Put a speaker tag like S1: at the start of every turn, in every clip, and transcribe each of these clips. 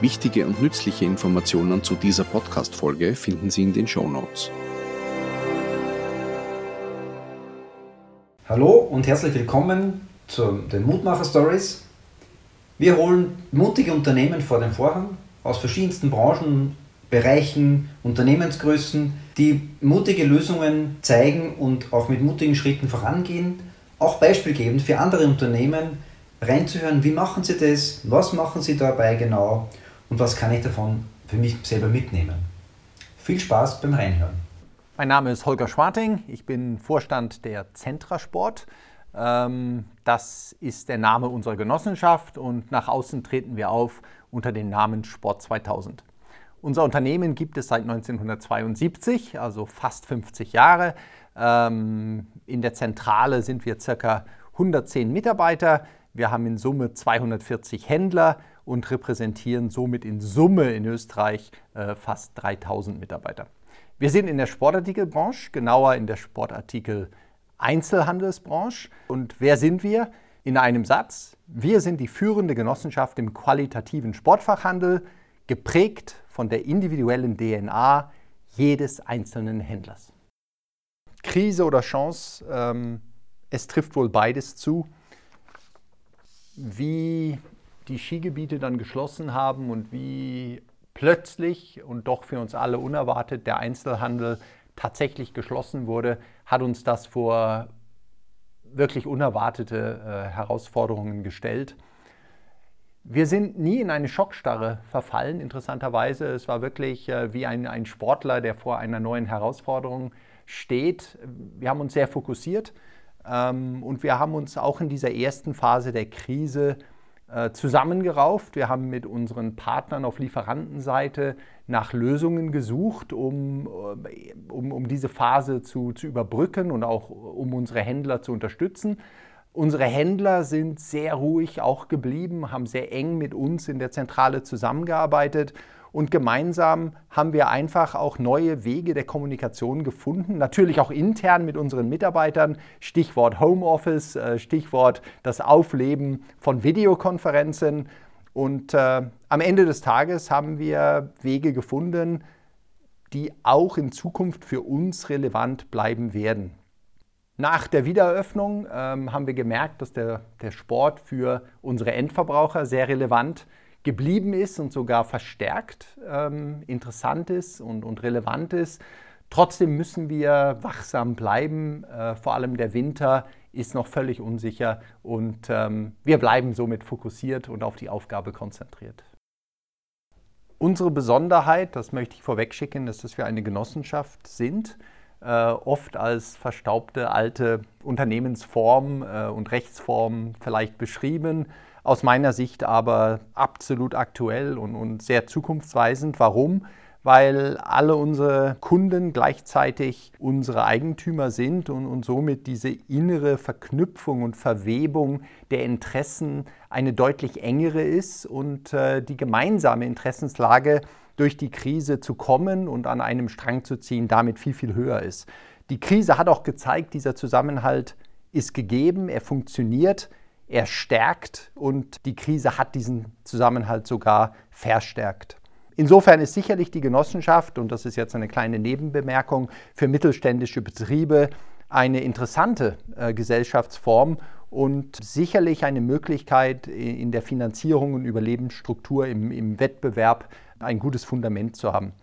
S1: Wichtige und nützliche Informationen zu dieser Podcast-Folge finden Sie in den Show Notes.
S2: Hallo und herzlich willkommen zu den Mutmacher Stories. Wir holen mutige Unternehmen vor den Vorhang aus verschiedensten Branchen, Bereichen, Unternehmensgrößen, die mutige Lösungen zeigen und auch mit mutigen Schritten vorangehen, auch beispielgebend für andere Unternehmen reinzuhören, wie machen sie das, was machen sie dabei genau und was kann ich davon für mich selber mitnehmen. Viel Spaß beim Reinhören.
S3: Mein Name ist Holger Schwarting, ich bin Vorstand der Zentrasport. Ähm, das ist der Name unserer Genossenschaft und nach außen treten wir auf unter dem Namen Sport 2000. Unser Unternehmen gibt es seit 1972, also fast 50 Jahre. Ähm, in der Zentrale sind wir ca. 110 Mitarbeiter. Wir haben in Summe 240 Händler und repräsentieren somit in Summe in Österreich äh, fast 3000 Mitarbeiter. Wir sind in der Sportartikelbranche, genauer in der Sportartikel Einzelhandelsbranche. Und wer sind wir? In einem Satz, wir sind die führende Genossenschaft im qualitativen Sportfachhandel, geprägt von der individuellen DNA jedes einzelnen Händlers. Krise oder Chance, ähm, es trifft wohl beides zu. Wie die Skigebiete dann geschlossen haben und wie plötzlich und doch für uns alle unerwartet der Einzelhandel tatsächlich geschlossen wurde, hat uns das vor wirklich unerwartete äh, Herausforderungen gestellt. Wir sind nie in eine Schockstarre verfallen, interessanterweise. Es war wirklich äh, wie ein, ein Sportler, der vor einer neuen Herausforderung steht. Wir haben uns sehr fokussiert ähm, und wir haben uns auch in dieser ersten Phase der Krise zusammengerauft. Wir haben mit unseren Partnern auf Lieferantenseite nach Lösungen gesucht, um, äh, um, um diese Phase zu, zu überbrücken und auch um unsere Händler zu unterstützen. Unsere Händler sind sehr ruhig auch geblieben, haben sehr eng mit uns in der Zentrale zusammengearbeitet und gemeinsam haben wir einfach auch neue Wege der Kommunikation gefunden. Natürlich auch intern mit unseren Mitarbeitern. Stichwort Homeoffice, äh, Stichwort das Aufleben von Videokonferenzen. Und äh, am Ende des Tages haben wir Wege gefunden, die auch in Zukunft für uns relevant bleiben werden. Nach der Wiedereröffnung ähm, haben wir gemerkt, dass der, der Sport für unsere Endverbraucher sehr relevant ist geblieben ist und sogar verstärkt ähm, interessant ist und, und relevant ist. Trotzdem müssen wir wachsam bleiben. Äh, vor allem der Winter ist noch völlig unsicher und ähm, wir bleiben somit fokussiert und auf die Aufgabe konzentriert. Unsere Besonderheit, das möchte ich vorwegschicken, ist, dass wir eine Genossenschaft sind, äh, oft als verstaubte alte Unternehmensform äh, und Rechtsform vielleicht beschrieben aus meiner Sicht aber absolut aktuell und, und sehr zukunftsweisend. Warum? weil alle unsere Kunden gleichzeitig unsere Eigentümer sind und, und, somit diese innere Verknüpfung und Verwebung der Interessen eine deutlich engere ist und äh, die gemeinsame Interessenslage durch die Krise zu kommen und an einem Strang zu ziehen, damit viel, viel höher ist. Die Krise hat auch gezeigt, dieser Zusammenhalt ist gegeben, er funktioniert, er stärkt und die Krise hat diesen Zusammenhalt sogar verstärkt. Insofern ist sicherlich die Genossenschaft, und das ist jetzt eine kleine Nebenbemerkung, für mittelständische Betriebe eine interessante äh, Gesellschaftsform und sicherlich eine Möglichkeit in der Finanzierung und Überlebensstruktur im, im Wettbewerb ein gutes Fundament zu haben.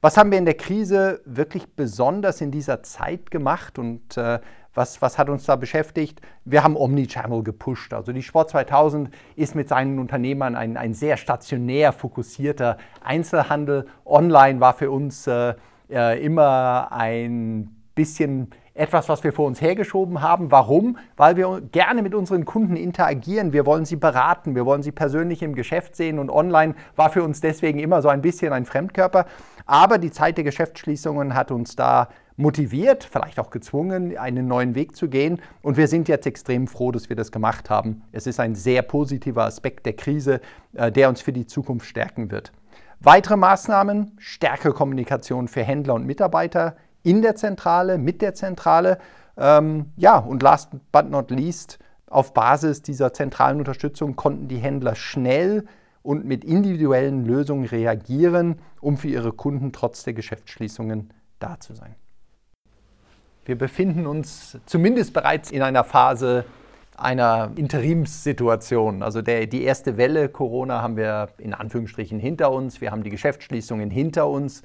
S3: Was haben wir in der Krise wirklich besonders in dieser Zeit gemacht und äh, was, was hat uns da beschäftigt? Wir haben Omnichannel gepusht. Also die Sport 2000 ist mit seinen Unternehmern ein, ein sehr stationär fokussierter Einzelhandel. Online war für uns äh, äh, immer ein bisschen etwas, was wir vor uns hergeschoben haben. Warum? Weil wir gerne mit unseren Kunden interagieren. Wir wollen sie beraten, wir wollen sie persönlich im Geschäft sehen und online war für uns deswegen immer so ein bisschen ein Fremdkörper. Aber die Zeit der Geschäftsschließungen hat uns da motiviert, vielleicht auch gezwungen, einen neuen Weg zu gehen. Und wir sind jetzt extrem froh, dass wir das gemacht haben. Es ist ein sehr positiver Aspekt der Krise, äh, der uns für die Zukunft stärken wird. Weitere Maßnahmen, stärkere Kommunikation für Händler und Mitarbeiter in der Zentrale, mit der Zentrale. Ähm, ja, und last but not least, auf Basis dieser zentralen Unterstützung konnten die Händler schnell und mit individuellen Lösungen reagieren, um für ihre Kunden trotz der Geschäftsschließungen da zu sein. Wir befinden uns zumindest bereits in einer Phase einer Interimssituation. Also der, die erste Welle Corona haben wir in Anführungsstrichen hinter uns. Wir haben die Geschäftsschließungen hinter uns.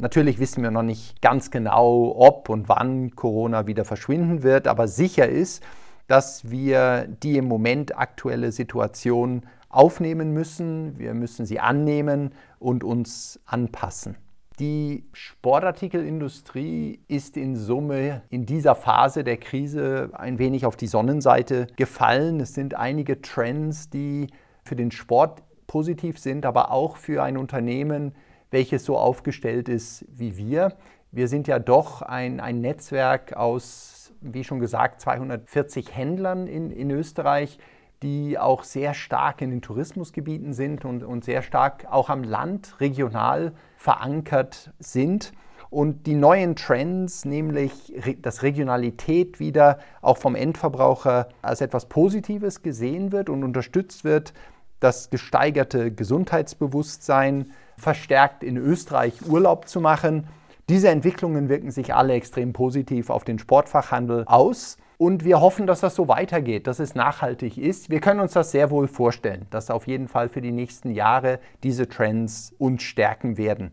S3: Natürlich wissen wir noch nicht ganz genau, ob und wann Corona wieder verschwinden wird, aber sicher ist, dass wir die im Moment aktuelle Situation aufnehmen müssen. Wir müssen sie annehmen und uns anpassen. Die Sportartikelindustrie ist in Summe in dieser Phase der Krise ein wenig auf die Sonnenseite gefallen. Es sind einige Trends, die für den Sport positiv sind, aber auch für ein Unternehmen, welches so aufgestellt ist wie wir. Wir sind ja doch ein, ein Netzwerk aus, wie schon gesagt, 240 Händlern in, in Österreich, die auch sehr stark in den Tourismusgebieten sind und, und sehr stark auch am Land regional verankert sind. Und die neuen Trends, nämlich dass Regionalität wieder auch vom Endverbraucher als etwas Positives gesehen wird und unterstützt wird, das gesteigerte Gesundheitsbewusstsein verstärkt in Österreich Urlaub zu machen. Diese Entwicklungen wirken sich alle extrem positiv auf den Sportfachhandel aus. Und wir hoffen, dass das so weitergeht, dass es nachhaltig ist. Wir können uns das sehr wohl vorstellen, dass auf jeden Fall für die nächsten Jahre diese Trends uns stärken werden.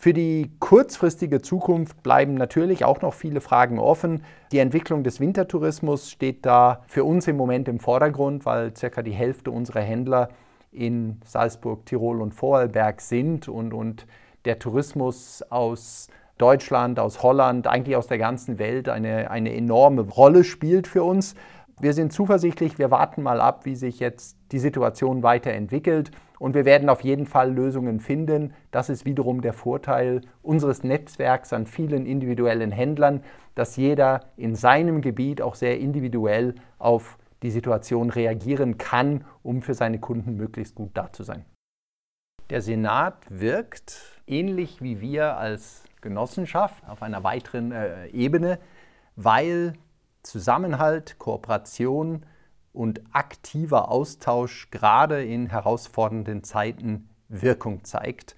S3: Für die kurzfristige Zukunft bleiben natürlich auch noch viele Fragen offen. Die Entwicklung des Wintertourismus steht da für uns im Moment im Vordergrund, weil circa die Hälfte unserer Händler in Salzburg, Tirol und Vorarlberg sind und, und der Tourismus aus Deutschland, aus Holland, eigentlich aus der ganzen Welt eine, eine enorme Rolle spielt für uns. Wir sind zuversichtlich, wir warten mal ab, wie sich jetzt die Situation weiterentwickelt und wir werden auf jeden Fall Lösungen finden. Das ist wiederum der Vorteil unseres Netzwerks an vielen individuellen Händlern, dass jeder in seinem Gebiet auch sehr individuell auf die Situation reagieren kann, um für seine Kunden möglichst gut da zu sein. Der Senat wirkt ähnlich wie wir als Genossenschaft auf einer weiteren äh, Ebene, weil Zusammenhalt, Kooperation und aktiver Austausch gerade in herausfordernden Zeiten Wirkung zeigt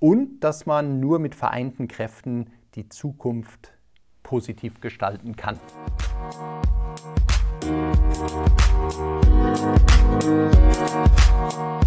S3: und dass man nur mit vereinten Kräften die Zukunft positiv gestalten kann. Musik